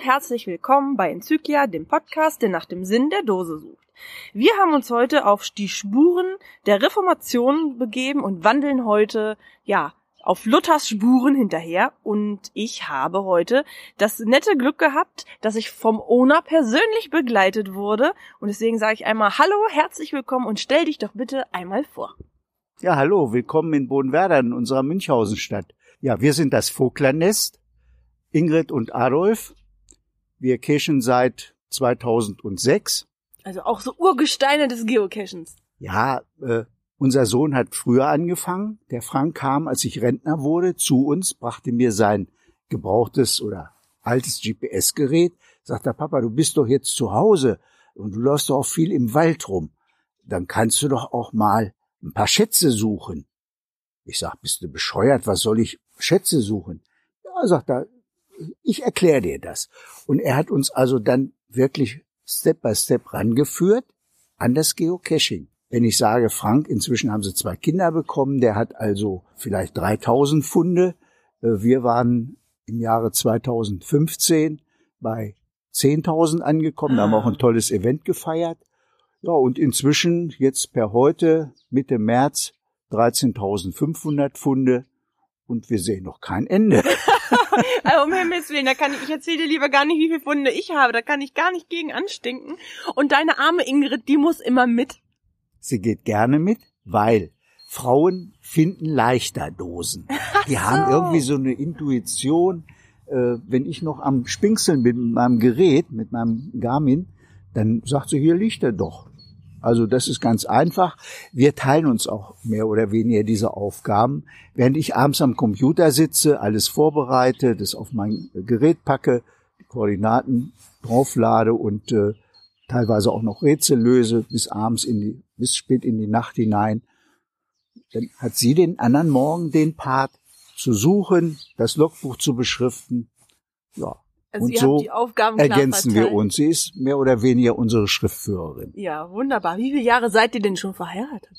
Und herzlich willkommen bei Enzyklia, dem Podcast, der nach dem Sinn der Dose sucht. Wir haben uns heute auf die Spuren der Reformation begeben und wandeln heute, ja, auf Luthers Spuren hinterher und ich habe heute das nette Glück gehabt, dass ich vom Owner persönlich begleitet wurde und deswegen sage ich einmal Hallo, herzlich willkommen und stell dich doch bitte einmal vor. Ja, hallo, willkommen in Bodenwerder in unserer Münchhausenstadt. Ja, wir sind das Vogtlernest, Ingrid und Adolf. Wir cachen seit 2006. Also auch so Urgesteine des Geocachens. Ja, äh, unser Sohn hat früher angefangen. Der Frank kam, als ich Rentner wurde, zu uns, brachte mir sein gebrauchtes oder altes GPS-Gerät. Sagt er, Papa, du bist doch jetzt zu Hause und du läufst doch auch viel im Wald rum. Dann kannst du doch auch mal ein paar Schätze suchen. Ich sag, bist du bescheuert? Was soll ich Schätze suchen? Ja, sagt er, ich erkläre dir das. Und er hat uns also dann wirklich Step by Step rangeführt an das Geocaching. Wenn ich sage, Frank, inzwischen haben sie zwei Kinder bekommen, der hat also vielleicht 3000 Funde. Äh, wir waren im Jahre 2015 bei 10.000 angekommen, da haben wir auch ein tolles Event gefeiert. Ja, und inzwischen jetzt per heute, Mitte März, 13.500 Funde und wir sehen noch kein Ende. also um Himmels Willen, da kann ich, ich erzähle dir lieber gar nicht, wie viele Funde ich habe, da kann ich gar nicht gegen anstinken. Und deine arme Ingrid, die muss immer mit. Sie geht gerne mit, weil Frauen finden leichter Dosen. Die so. haben irgendwie so eine Intuition. Äh, wenn ich noch am Spinkseln bin mit meinem Gerät, mit meinem Garmin, dann sagt sie, hier liegt er doch. Also das ist ganz einfach. Wir teilen uns auch mehr oder weniger diese Aufgaben. Während ich abends am Computer sitze, alles vorbereite, das auf mein Gerät packe, die Koordinaten drauflade und äh, teilweise auch noch Rätsel löse bis abends in die, bis spät in die Nacht hinein, dann hat sie den anderen Morgen den Part zu suchen, das Logbuch zu beschriften. Ja, also und so ergänzen wir uns. Sie ist mehr oder weniger unsere Schriftführerin. Ja, wunderbar. Wie viele Jahre seid ihr denn schon verheiratet?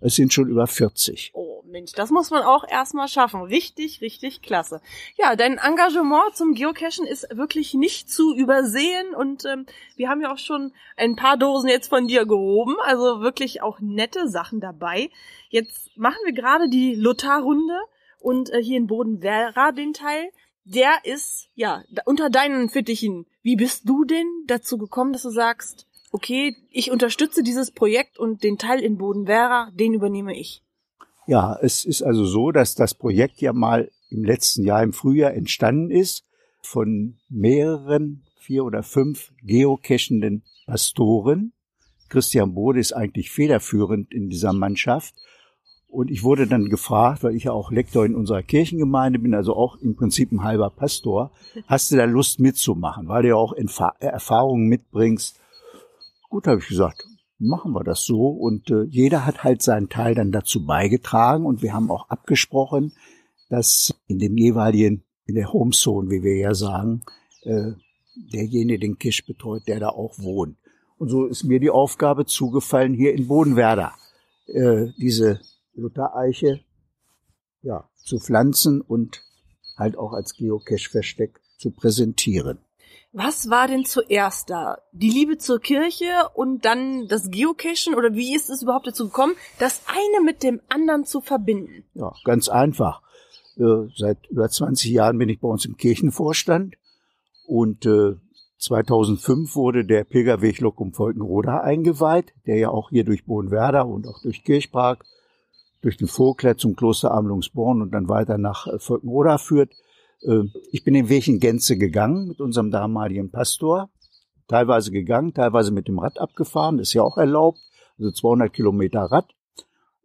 Es sind schon über 40. Oh Mensch, das muss man auch erstmal schaffen. Richtig, richtig klasse. Ja, dein Engagement zum Geocachen ist wirklich nicht zu übersehen und ähm, wir haben ja auch schon ein paar Dosen jetzt von dir gehoben, also wirklich auch nette Sachen dabei. Jetzt machen wir gerade die Lothar-Runde und äh, hier in Bodenwerra den Teil der ist, ja, unter deinen Fittichen. Wie bist du denn dazu gekommen, dass du sagst, okay, ich unterstütze dieses Projekt und den Teil in Bodenwera, den übernehme ich? Ja, es ist also so, dass das Projekt ja mal im letzten Jahr im Frühjahr entstanden ist von mehreren, vier oder fünf geocachenden Pastoren. Christian Bode ist eigentlich federführend in dieser Mannschaft und ich wurde dann gefragt, weil ich ja auch Lektor in unserer Kirchengemeinde bin, also auch im Prinzip ein halber Pastor, hast du da Lust mitzumachen, weil du ja auch Erfahrungen mitbringst. Gut, habe ich gesagt, machen wir das so. Und äh, jeder hat halt seinen Teil dann dazu beigetragen. Und wir haben auch abgesprochen, dass in dem jeweiligen, in der Homezone, wie wir ja sagen, äh, derjenige den Kisch betreut, der da auch wohnt. Und so ist mir die Aufgabe zugefallen, hier in Bodenwerder äh, diese Luthereiche ja, zu pflanzen und halt auch als Geocache-Versteck zu präsentieren. Was war denn zuerst da? Die Liebe zur Kirche und dann das Geocachen? Oder wie ist es überhaupt dazu gekommen, das eine mit dem anderen zu verbinden? Ja, ganz einfach. Äh, seit über 20 Jahren bin ich bei uns im Kirchenvorstand und 2005 äh, wurde der Pilgerweg Lokum Volkenroda eingeweiht, der ja auch hier durch Bohnwerder und auch durch Kirchpark durch den Vogler zum Kloster Amlungsborn und dann weiter nach äh, Volkenroda führt. Äh, ich bin den Weg in Gänze gegangen mit unserem damaligen Pastor. Teilweise gegangen, teilweise mit dem Rad abgefahren, das ist ja auch erlaubt. Also 200 Kilometer Rad.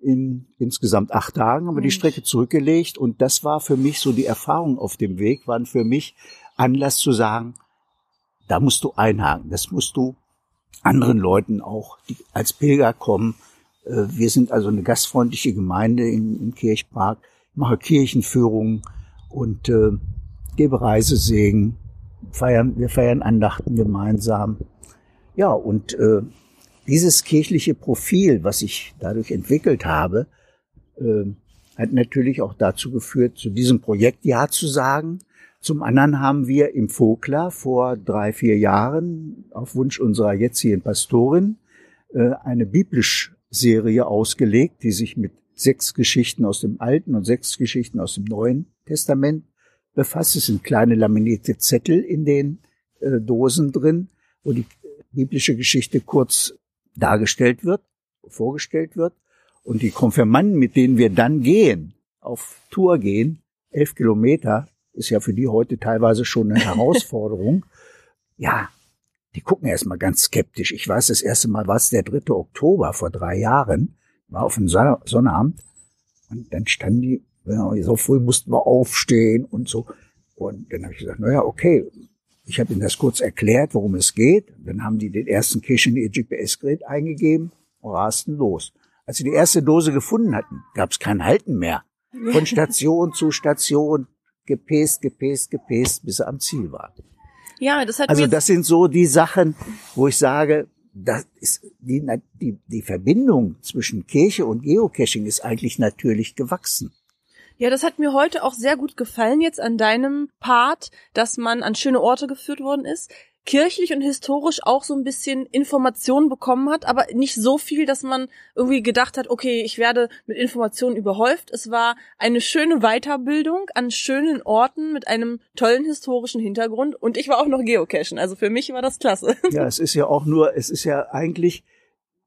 In insgesamt acht Tagen haben wir die Strecke zurückgelegt und das war für mich so die Erfahrung auf dem Weg, waren für mich Anlass zu sagen, da musst du einhaken, das musst du anderen Leuten auch, die als Pilger kommen, wir sind also eine gastfreundliche Gemeinde im, im Kirchpark. Ich mache Kirchenführungen und äh, gebe Reisesegen. Feiern, wir feiern Andachten gemeinsam. Ja, und äh, dieses kirchliche Profil, was ich dadurch entwickelt habe, äh, hat natürlich auch dazu geführt, zu diesem Projekt Ja zu sagen, Zum anderen haben wir im Vogler vor drei, vier Jahren auf Wunsch unserer jetzigen Pastorin äh, eine biblisch-Serie ausgelegt, die sich mit sechs Geschichten aus dem Alten und sechs Geschichten aus dem Neuen Testament befasst. Es sind kleine laminierte Zettel in den äh, Dosen drin, wo die biblische Geschichte kurz dargestellt wird, vorgestellt wird. Und die Konfirmanden, mit denen wir dann gehen, auf Tour gehen, elf Kilometer, ist ja für die heute teilweise schon eine Herausforderung. ja, die gucken erstmal ganz skeptisch. Ich weiß, das erste Mal war es der 3. Oktober vor drei Jahren, war auf dem Sonnabend. Und dann standen die, so früh mussten wir aufstehen und so. Und dann habe ich gesagt, naja, okay. Ich habe ihnen das kurz erklärt, worum es geht. Dann haben die den ersten Cache in ihr GPS-Gerät eingegeben und rasten los. Als sie die erste Dose gefunden hatten, gab es kein Halten mehr. Von Station zu Station, gepäst, gepäst, gepäst, bis sie am Ziel war. Ja, das hat Also das sind so die Sachen, wo ich sage, das ist die, die, die Verbindung zwischen Kirche und Geocaching ist eigentlich natürlich gewachsen. Ja, das hat mir heute auch sehr gut gefallen jetzt an deinem Part, dass man an schöne Orte geführt worden ist, kirchlich und historisch auch so ein bisschen Informationen bekommen hat, aber nicht so viel, dass man irgendwie gedacht hat, okay, ich werde mit Informationen überhäuft. Es war eine schöne Weiterbildung an schönen Orten mit einem tollen historischen Hintergrund und ich war auch noch geocachen. Also für mich war das klasse. Ja, es ist ja auch nur, es ist ja eigentlich,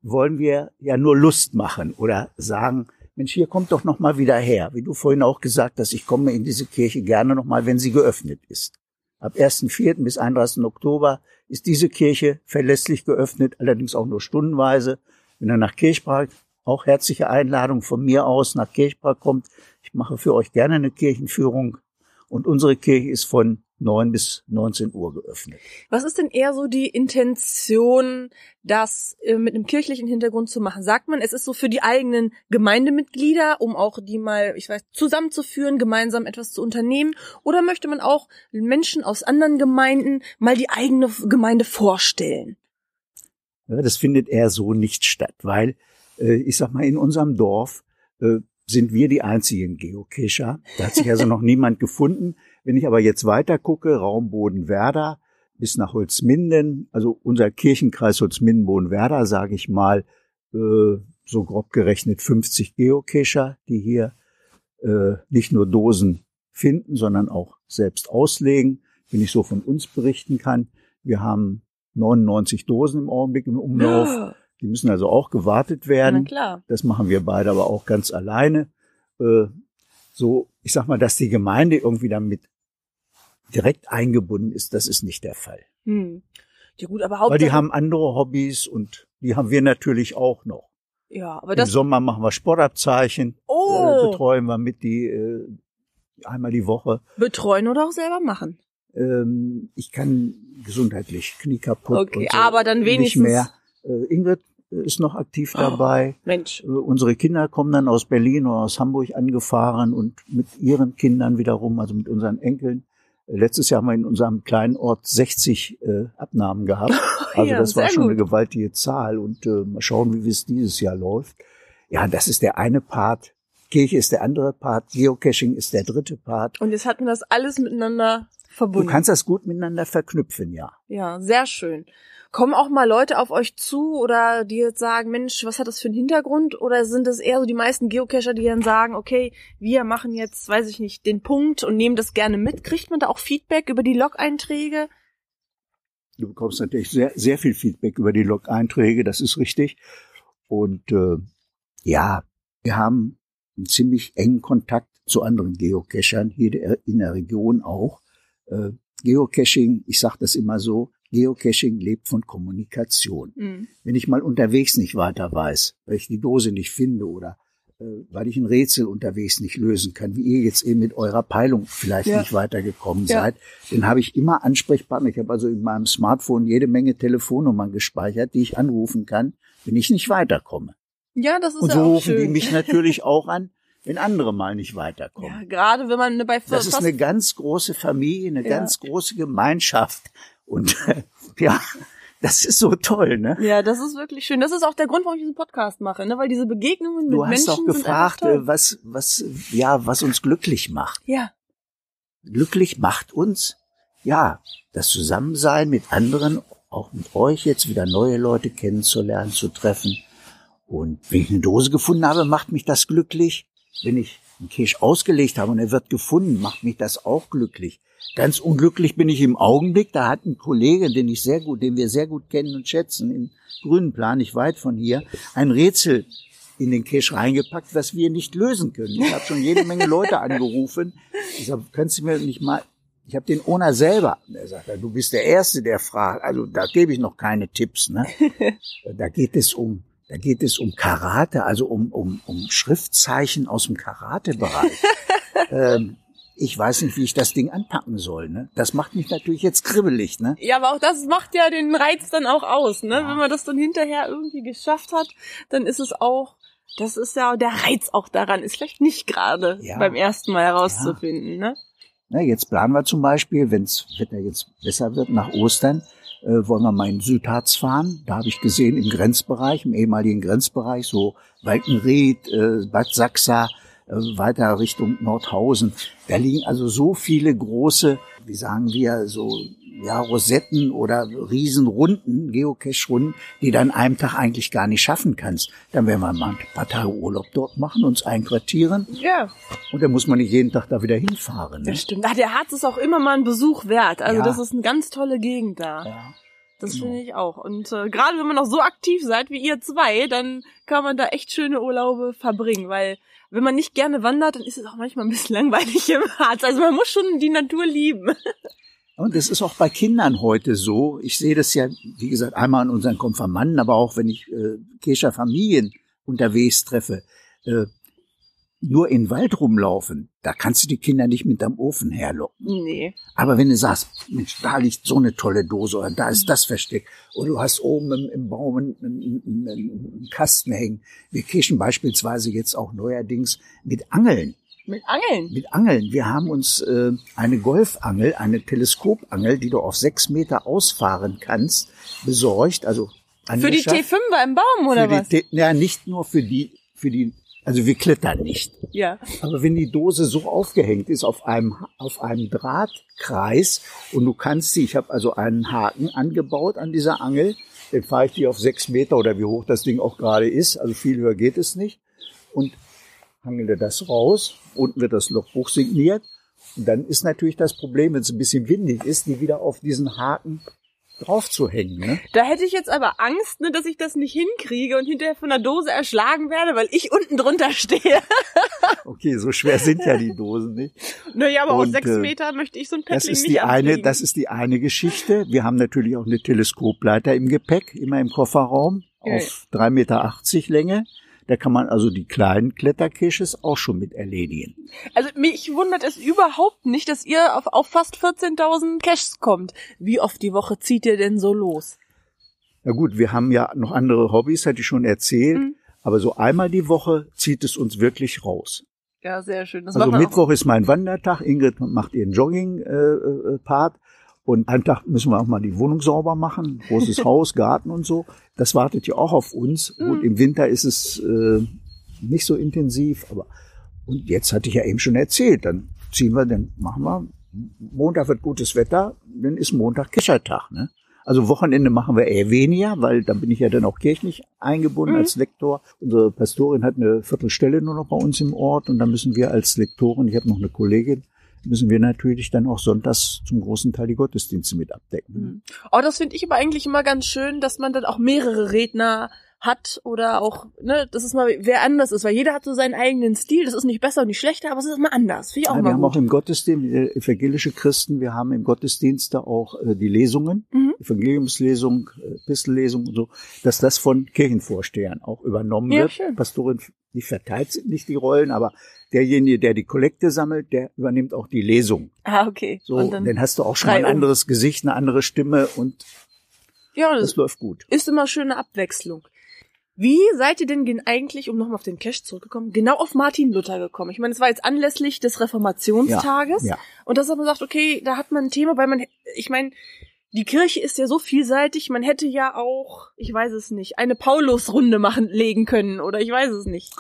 wollen wir ja nur Lust machen oder sagen, Mensch, hier kommt doch noch mal wieder her. Wie du vorhin auch gesagt hast, ich komme in diese Kirche gerne noch mal, wenn sie geöffnet ist. Ab 1.4. bis 31. Oktober ist diese Kirche verlässlich geöffnet, allerdings auch nur stundenweise. Wenn ihr nach Kirchpark, auch herzliche Einladung von mir aus nach Kirchpark kommt. Ich mache für euch gerne eine Kirchenführung. Und unsere Kirche ist von 9 bis 19 Uhr geöffnet. Was ist denn eher so die Intention, das äh, mit einem kirchlichen Hintergrund zu machen? Sagt man, es ist so für die eigenen Gemeindemitglieder, um auch die mal, ich weiß, zusammenzuführen, gemeinsam etwas zu unternehmen? Oder möchte man auch Menschen aus anderen Gemeinden mal die eigene Gemeinde vorstellen? Ja, das findet eher so nicht statt, weil äh, ich sag mal, in unserem Dorf äh, sind wir die einzigen Geocacher. Da hat sich also noch niemand gefunden. Wenn ich aber jetzt weiter gucke, Raum Bodenwerder bis nach Holzminden, also unser Kirchenkreis Holzminden-Bodenwerder, sage ich mal, äh, so grob gerechnet 50 Geocacher, die hier äh, nicht nur Dosen finden, sondern auch selbst auslegen, wenn ich so von uns berichten kann. Wir haben 99 Dosen im Augenblick im Umlauf. Die müssen also auch gewartet werden. Na klar. Das machen wir beide aber auch ganz alleine. Äh, so, ich sag mal, dass die Gemeinde irgendwie damit direkt eingebunden ist, das ist nicht der Fall. Hm. Ja gut, aber Weil Hauptsache, die haben andere Hobbys und die haben wir natürlich auch noch. ja, aber Im das, Sommer machen wir Sportabzeichen, äh, oh, betreuen wir mit die äh, einmal die Woche. betreuen oder auch selber machen. Ähm, ich kann gesundheitlich Knie kaputt. Okay, und so aber dann wenigstens- nicht mehr. Äh, Ingrid ist noch aktiv dabei. Mensch. Äh, Unsere Kinder kommen dann aus Berlin oder aus Hamburg angefahren und mit ihren Kindern wiederum, also mit unseren Enkeln. Letztes Jahr haben wir in unserem kleinen Ort 60 äh, Abnahmen gehabt. Also Ja, das war schon eine gut. gewaltige Zahl und äh, mal schauen, wie es dieses Jahr läuft. Ja, das ist der eine Part. Kirche ist der andere Part. Geocaching ist der dritte Part. Und jetzt hat man das alles miteinander Du verbunden. kannst das gut miteinander verknüpfen, ja. Ja, sehr schön. Kommen auch mal Leute auf euch zu oder die jetzt sagen, Mensch, was hat das für einen Hintergrund? Oder sind es eher so die meisten Geocacher, die dann sagen, okay, wir machen jetzt, weiß ich nicht, den Punkt und nehmen das gerne mit? Kriegt man da auch Feedback über die Log-Einträge? Du bekommst natürlich sehr, sehr viel Feedback über die Log-Einträge, das ist richtig. Und äh, ja, wir haben einen ziemlich engen Kontakt zu anderen Geocachern, hier in der Region auch. Äh, Geocaching, ich sage das immer so, Geocaching lebt von Kommunikation. Hm. Wenn ich mal unterwegs nicht weiter weiß, weil ich die Dose nicht finde oder äh, weil ich ein Rätsel unterwegs nicht lösen kann, wie ihr jetzt eben mit eurer Peilung vielleicht Ja. nicht weitergekommen Ja. seid, dann habe ich immer Ansprechpartner. Ich habe also in meinem Smartphone jede Menge Telefonnummern gespeichert, die ich anrufen kann, wenn ich nicht weiterkomme. Ja, das ist Und ja so auch rufen die schön. mich natürlich auch an, wenn andere mal nicht weiterkommen. ja, gerade wenn man bei Das ist eine ganz große Familie, eine Ja. ganz große Gemeinschaft. Und ja, das ist so toll, ne? ja, das ist wirklich schön. Das ist auch der Grund, warum ich diesen Podcast mache, ne? Weil diese Begegnungen mit Du hast Menschen doch sind einfach gefragt, äh, was, was, ja, was uns glücklich macht. Ja. glücklich macht uns, ja, das Zusammensein mit anderen, auch mit euch jetzt wieder neue Leute kennenzulernen, zu treffen. Und wenn ich eine Dose gefunden habe, macht mich das glücklich. Wenn ich einen Cache ausgelegt habe und er wird gefunden, macht mich das auch glücklich. Ganz unglücklich bin ich im Augenblick. Da hat ein Kollege, den ich sehr gut, den wir sehr gut kennen und schätzen, in Grünenplan, nicht weit von hier, ein Rätsel in den Cache reingepackt, was wir nicht lösen können. Ich habe schon jede Menge Leute angerufen. Ich sage, kannst du mir nicht mal, ich habe den Owner selber, der sagt, du bist der Erste, der fragt. Also da gebe ich noch keine Tipps. Ne? Da geht es um, da geht es um Karate, also um, um, um Schriftzeichen aus dem Karatebereich. ähm, ich weiß nicht, wie ich das Ding anpacken soll. Ne? Das macht mich natürlich jetzt kribbelig. Ne? Ja, aber auch das macht ja den Reiz dann auch aus. Ne? Ja. Wenn man das dann hinterher irgendwie geschafft hat, dann ist es auch, das ist ja der Reiz auch daran, ist vielleicht nicht gerade ja. beim ersten Mal herauszufinden. Ja. Ne? Na, jetzt planen wir zum Beispiel, wenn es Wetter jetzt besser wird nach Ostern, äh, wollen wir mal in Südharz fahren. Da habe ich gesehen, im Grenzbereich, im ehemaligen Grenzbereich, so Walkenried, äh, Bad Sachsa, äh, weiter Richtung Nordhausen. Da liegen also so viele große, wie sagen wir, so ja, Rosetten oder Riesenrunden, Geocache-Runden, die du an einem Tag eigentlich gar nicht schaffen kannst. Dann werden wir mal ein paar Tage Urlaub dort machen, uns einquartieren. Ja. Und dann muss man nicht jeden Tag da wieder hinfahren. Ne? Das stimmt. Ach, der Harz ist auch immer mal ein Besuch wert. Also ja. das ist eine ganz tolle Gegend da. Ja. Das genau. finde ich auch. Und äh, gerade wenn man noch so aktiv seid wie ihr zwei, dann kann man da echt schöne Urlaube verbringen, weil wenn man nicht gerne wandert, dann ist es auch manchmal ein bisschen langweilig im Harz. Also man muss schon die Natur lieben. Und das ist auch bei Kindern heute so. Ich sehe das ja, wie gesagt, einmal an unseren Konfirmanden, aber auch wenn ich äh, Kescher Familien unterwegs treffe. Äh, nur in den Wald rumlaufen, da kannst du die Kinder nicht mit am Ofen herlocken. Nee. Aber wenn du sagst, Mensch, da liegt so eine tolle Dose oder da ist das versteckt oder du hast oben im, im Baum einen, einen, einen Kasten hängen. Wir kirchen beispielsweise jetzt auch neuerdings mit Angeln. Mit Angeln? Mit Angeln. Wir haben uns äh, eine Golfangel, eine Teleskopangel, die du auf sechs Meter ausfahren kannst, besorgt. Also für die T5er im Baum oder was? Die, ja, nicht nur für die für die also wir klettern nicht. Ja. Aber wenn die Dose so aufgehängt ist auf einem, auf einem Drahtkreis und du kannst sie, ich habe also einen Haken angebaut an dieser Angel, den fahre ich die auf sechs Meter oder wie hoch das Ding auch gerade ist, also viel höher geht es nicht, und hangele das raus, unten wird das Logbuch signiert, und dann ist natürlich das Problem, wenn es ein bisschen windig ist, die wieder auf diesen Haken drauf zu hängen. Ne? Da hätte ich jetzt aber Angst, ne, dass ich das nicht hinkriege und hinterher von der Dose erschlagen werde, weil ich unten drunter stehe. okay, so schwer sind ja die Dosen nicht. Naja, aber und, aus sechs äh, Meter möchte ich so ein Paddling das ist nicht die ankriegen. eine, Das ist die eine Geschichte. Wir haben natürlich auch eine Teleskopleiter im Gepäck, immer im Kofferraum, ja. auf drei Meter Länge. Da kann man also die kleinen Kletterkisches auch schon mit erledigen. Also mich wundert es überhaupt nicht, dass ihr auf, auf fast 14.000 Caches kommt. Wie oft die Woche zieht ihr denn so los? Na gut, wir haben ja noch andere Hobbys, hatte ich schon erzählt. Mhm. Aber so einmal die Woche zieht es uns wirklich raus. Ja, sehr schön. Das also Mittwoch ist mein Wandertag. Ingrid macht ihren Jogging-Part. Äh, äh, und einen Tag müssen wir auch mal die Wohnung sauber machen, großes Haus, Garten und so. Das wartet ja auch auf uns. Mhm. Und im Winter ist es äh, nicht so intensiv, aber und jetzt hatte ich ja eben schon erzählt, dann ziehen wir, dann machen wir, Montag wird gutes Wetter, dann ist Montag Keschertag, ne? Also Wochenende machen wir eher weniger, weil dann bin ich ja dann auch kirchlich eingebunden mhm. als Lektor. Unsere Pastorin hat eine Viertelstelle nur noch bei uns im Ort und dann müssen wir als Lektorin, ich habe noch eine Kollegin, müssen wir natürlich dann auch sonntags zum großen Teil die Gottesdienste mit abdecken. Mhm. Oh, das finde ich aber eigentlich immer ganz schön, dass man dann auch mehrere Redner hat oder auch, ne, dass es mal wer anders ist, weil jeder hat so seinen eigenen Stil. Das ist nicht besser und nicht schlechter, aber es ist immer anders. Finde ich auch ja, wir haben gut. auch im Gottesdienst, äh, evangelische Christen, wir haben im Gottesdienst da auch äh, die Lesungen, mhm. Evangeliumslesung, äh, Epistellesung und so, dass das von Kirchenvorstehern auch übernommen ja, wird. Schön. Pastorin, die verteilt nicht die Rollen, aber derjenige, der die Kollekte sammelt, der übernimmt auch die Lesung. Ah, okay. So, und dann, dann hast du auch schon ein anderes Gesicht, eine andere Stimme und ja, das, das läuft gut. Ist immer schöne Abwechslung. Wie seid ihr denn eigentlich, um nochmal auf den Cash zurückzukommen, genau auf Martin Luther gekommen? Ich meine, es war jetzt anlässlich des Reformationstages. Ja, ja. Und dass man sagt, okay, da hat man ein Thema, weil man, ich meine, die Kirche ist ja so vielseitig, man hätte ja auch, ich weiß es nicht, eine Paulusrunde machen, legen können, oder ich weiß es nicht.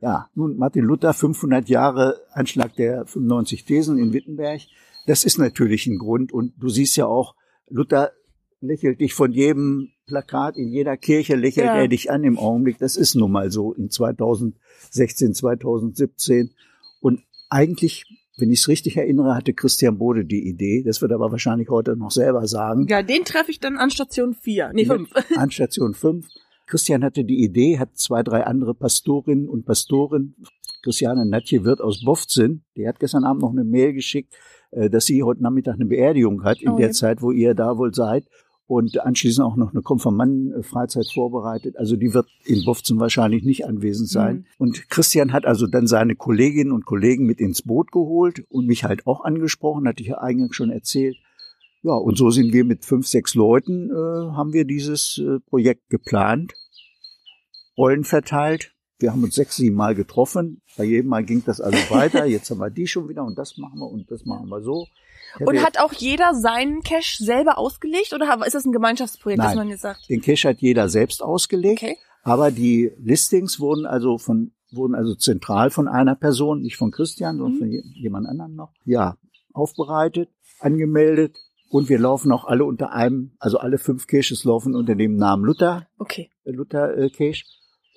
Ja, nun Martin Luther, 500 Jahre Anschlag der 95 Thesen in Wittenberg. Das ist natürlich ein Grund. Und du siehst ja auch, Luther lächelt dich von jedem Plakat in jeder Kirche lächelt Ja. er dich an im Augenblick. Das ist nun mal so in 2016, 2017. Und eigentlich, wenn ich es richtig erinnere, hatte Christian Bode die Idee. Das wird er aber wahrscheinlich heute noch selber sagen. Ja, den treffe ich dann an Station 4. Nee, 5. An Station 5. Christian hatte die Idee, hat zwei, drei andere Pastorinnen und Pastoren. Christiane Natje wird aus Bofzin. Die hat gestern Abend noch eine Mail geschickt, äh, dass sie heute Nachmittag eine Beerdigung hat, in Oh, der ja. Zeit, wo ihr da wohl seid. Und anschließend auch noch eine Konfirmanden-Freizeit vorbereitet. Also die wird in Bofzin wahrscheinlich nicht anwesend sein. Mhm. Und Christian hat also dann seine Kolleginnen und Kollegen mit ins Boot geholt und mich halt auch angesprochen, hatte ich ja eingangs schon erzählt. Ja, und so sind wir mit fünf, sechs Leuten, äh, haben wir dieses äh, Projekt geplant, Rollen verteilt. Wir haben uns sechs, sieben Mal getroffen. Bei jedem Mal ging das also weiter. Jetzt haben wir die schon wieder und das machen wir und das machen wir so. Und hat auch jeder seinen Cache selber ausgelegt oder ist das ein Gemeinschaftsprojekt, dass Nein. man jetzt sagt? den Cache hat jeder selbst ausgelegt. Okay. Aber die Listings wurden also von wurden also zentral von einer Person, nicht von Christian, sondern Mhm. von je- jemand anderem noch. Ja, aufbereitet, angemeldet und wir laufen auch alle unter einem, also alle fünf Caches laufen unter dem Namen Luther, Okay. Luther äh, Cache.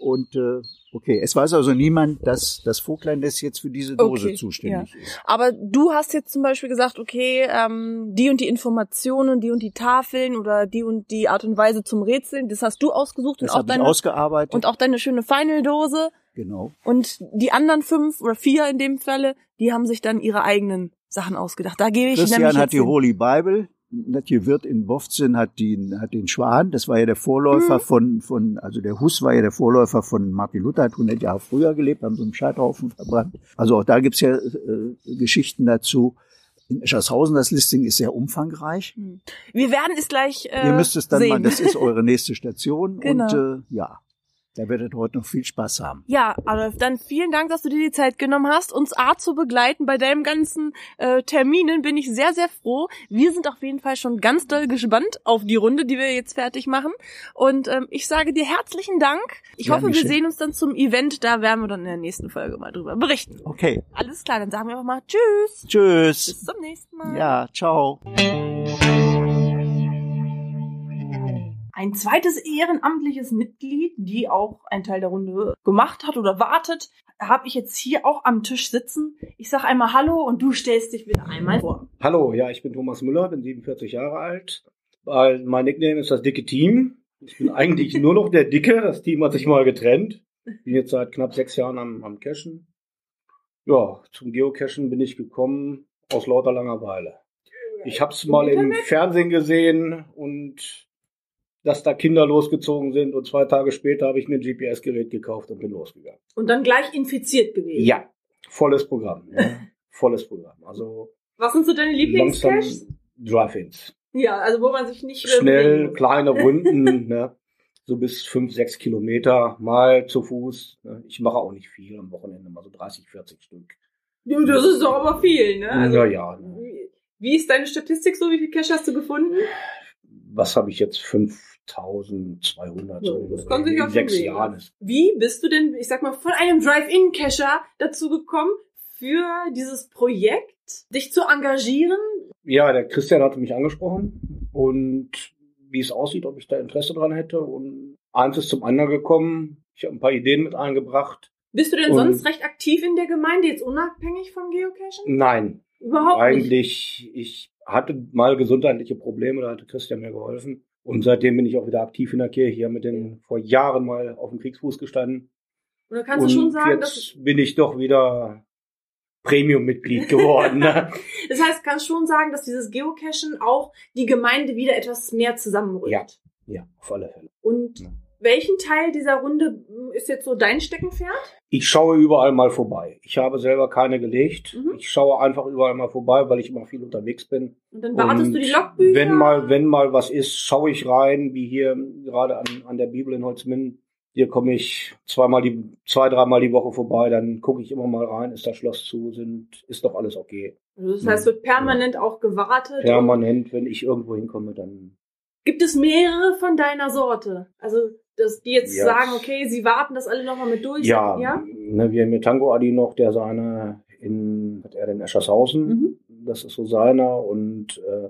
Und äh, okay, es weiß also niemand, dass das Vogtlandnest jetzt für diese Dose Okay, zuständig ist. Aber du hast jetzt zum Beispiel gesagt, okay, ähm, die und die Informationen, die und die Tafeln oder die und die Art und Weise zum Rätseln, das hast du ausgesucht Das und auch deine ausgearbeitet. und auch deine schöne Final-Dose. genau. Und die anderen fünf oder vier in dem Falle, die haben sich dann ihre eigenen Sachen ausgedacht. Da gebe ich Christian nämlich hat die hin. Holy Bible. Natje Wirth in Bofzin hat den, hat den Schwan. Das war ja der Vorläufer Mhm. von, von, also der Hus war ja der Vorläufer von Martin Luther, hat 100 Jahre früher gelebt, haben so einen Scheiterhaufen verbrannt. Also auch da gibt's ja äh, Geschichten dazu. In Eschershausen, das Listing ist sehr umfangreich. Hm. Wir werden es gleich äh, Ihr müsst es dann sehen. mal, das ist eure nächste Station. Genau. Und äh, ja, da werdet ihr heute noch viel Spaß haben. Ja, Adolf, dann vielen Dank, dass du dir die Zeit genommen hast, uns A zu begleiten bei deinem ganzen äh, Terminen. Bin ich sehr, sehr froh. Wir sind auf jeden Fall schon ganz doll gespannt auf die Runde, die wir jetzt fertig machen. Und ähm, ich sage dir herzlichen Dank. Ich Gern hoffe, wir geschehen. sehen uns dann zum Event. Da werden wir dann in der nächsten Folge mal drüber berichten. Okay, Alles klar, dann sagen wir einfach mal Tschüss. tschüss. Bis zum nächsten Mal. Ja, ciao. Ein zweites ehrenamtliches Mitglied, die auch einen Teil der Runde gemacht hat oder wartet, habe ich jetzt hier auch am Tisch sitzen. Ich sag einmal Hallo und du stellst dich wieder einmal vor. Hallo, ja, ich bin Thomas Müller, bin 47 Jahre alt. Mein Nickname ist das dicke Team. Ich bin eigentlich nur noch der Dicke. Das Team hat sich mal getrennt. Bin jetzt seit knapp sechs Jahren am, am Cachen. Ja, zum Geocachen bin ich gekommen aus lauter Langeweile. Ich habe es mal im Fernsehen gesehen und dass da Kinder losgezogen sind und zwei Tage später habe ich mir ein GPS-Gerät gekauft und bin losgegangen. Und dann gleich infiziert gewesen. Ja, volles Programm. Ja. Volles Programm. Also Was sind so deine Lieblingscaches? Drive-ins. Ja, also wo man sich nicht schnell kleine Runden, ne? so bis fünf, sechs Kilometer mal zu Fuß. Ne? Ich mache auch nicht viel am Wochenende, mal so 30, 40 Stück. Ja, das ist doch aber viel, ne? Also, ja, ja. Ne? wie- ist deine Statistik so? Wie viel Cache hast du gefunden? Was habe ich jetzt? 5200 Ja, so das kann sich in sechs sehen. Jahren. Wie bist du denn, ich sag mal, von einem Drive-In-Cacher dazu gekommen, für dieses Projekt dich zu engagieren? ja, der Christian hatte mich angesprochen und wie es aussieht, ob ich da Interesse dran hätte. Und eins ist zum anderen gekommen. Ich habe ein paar Ideen mit eingebracht. Bist du denn Und- sonst recht aktiv in der Gemeinde, jetzt unabhängig vom Geocachen? Nein, Überhaupt nicht. eigentlich, ich hatte mal gesundheitliche Probleme, da hatte Christian mir geholfen. Und seitdem bin ich auch wieder aktiv in der Kirche. Hier mit den vor Jahren mal auf dem Kriegsfuß gestanden. Oder kannst und du schon sagen, dass, jetzt bin ich doch wieder Premium-Mitglied geworden. Ne? das heißt, kannst schon sagen, dass dieses Geocachen auch die Gemeinde wieder etwas mehr zusammenrückt? Ja. ja, auf alle Fälle. Und Ja. Welchen Teil dieser Runde mm, ist jetzt so dein Steckenpferd? Ich schaue überall mal vorbei. Ich habe selber keine gelegt. Mhm. Ich schaue einfach überall mal vorbei, weil ich immer viel unterwegs bin. Und dann wartest Und du die Logbücher? Wenn mal, wenn mal was ist, schaue ich rein, wie hier gerade an, an der Bibel in Holzminden. Hier komme ich zweimal die, zwei, dreimal die Woche vorbei, dann gucke ich immer mal rein, ist das Schloss zu, sind, ist doch alles okay. Also das heißt, wird permanent auch gewartet. Permanent, wenn ich irgendwo hinkomme, dann. Gibt es mehrere von deiner Sorte? Also dass die jetzt Ja. sagen, okay, sie warten das alle nochmal mit durch. Ja, ja? Ne, wir haben hier Tango Adi noch, der seine in, hat er in Eschershausen, Mhm. das ist so seiner und äh,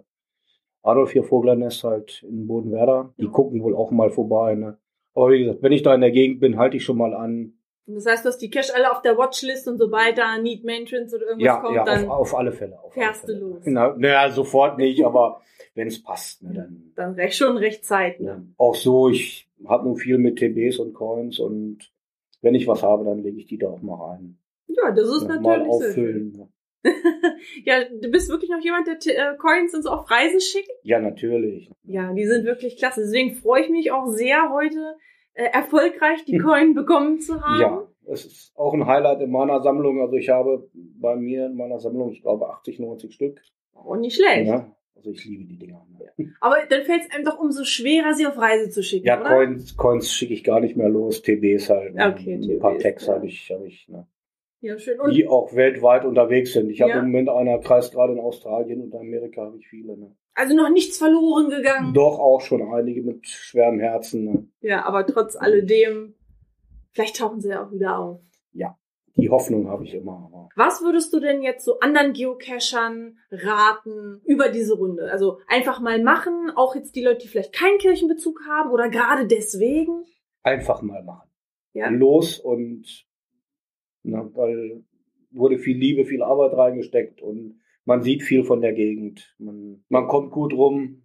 Adolf hier Voglernest halt in Bodenwerder, die Ja. gucken wohl auch mal vorbei. Ne? Aber wie gesagt, wenn ich da in der Gegend bin, halte ich schon mal an. Das heißt, du hast die Cash alle auf der Watchlist und sobald da Need Maintenance oder irgendwas Ja, kommt, ja dann, auf, auf alle Fälle. Auf alle fährst du Fälle. los. Na, naja, sofort nicht, aber wenn es passt, ne, dann. dann recht schon recht Zeit. Ne? Auch so, ich habe nur viel mit TBs und Coins und wenn ich was habe, dann lege ich die da auch mal rein. Ja, das ist mal natürlich schön. auffüllen. ne. Ja, du bist wirklich noch jemand, der T- äh, Coins und so auf Reisen schickt? Ja, natürlich. Ja, die sind wirklich klasse. Deswegen freue ich mich auch sehr, heute äh, erfolgreich die Coin bekommen zu haben. Ja, es ist auch ein Highlight in meiner Sammlung. Also ich habe bei mir in meiner Sammlung, ich glaube, 80, 90 Stück. Auch nicht schlecht. Ja, also ich liebe die Dinger. ne? Aber dann fällt es einem doch umso schwerer, sie auf Reise zu schicken, Ja, oder? Coins, Coins schicke ich gar nicht mehr los. TBs halt. ne? Okay, Ein paar TBs, Tags ja. habe ich, habe ich, ne? Ja, schön. Und die auch weltweit unterwegs sind. Ich habe Ja. im Moment einer kreist gerade in Australien und Amerika habe ich viele. Ne? also noch nichts verloren gegangen. Doch auch schon einige mit schwerem Herzen. Ne? Ja, aber trotz alledem, vielleicht tauchen sie ja auch wieder auf. Die Hoffnung habe ich immer. Was würdest du denn jetzt so anderen Geocachern raten über diese Runde? Also einfach mal machen, auch jetzt die Leute, die vielleicht keinen Kirchenbezug haben oder gerade deswegen. einfach mal machen. Ja. Los und ne, weil wurde viel Liebe, viel Arbeit reingesteckt und man sieht viel von der Gegend. Man, man kommt gut rum.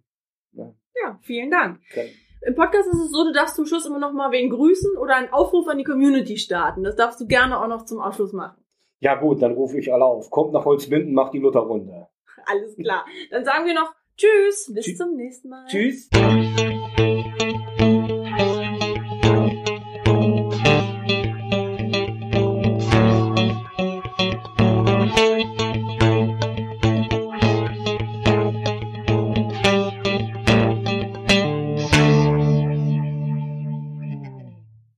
Ne? Ja, vielen Dank. Kann- Im Podcast ist es so, du darfst zum Schluss immer noch mal wen grüßen oder einen Aufruf an die Community starten. Das darfst du gerne auch noch zum Abschluss machen. Ja gut, dann rufe ich alle auf. Kommt nach Holzminden, macht die Lutherrunde. Alles klar. Dann sagen wir noch Tschüss, bis Tschü- zum nächsten Mal. Tschüss.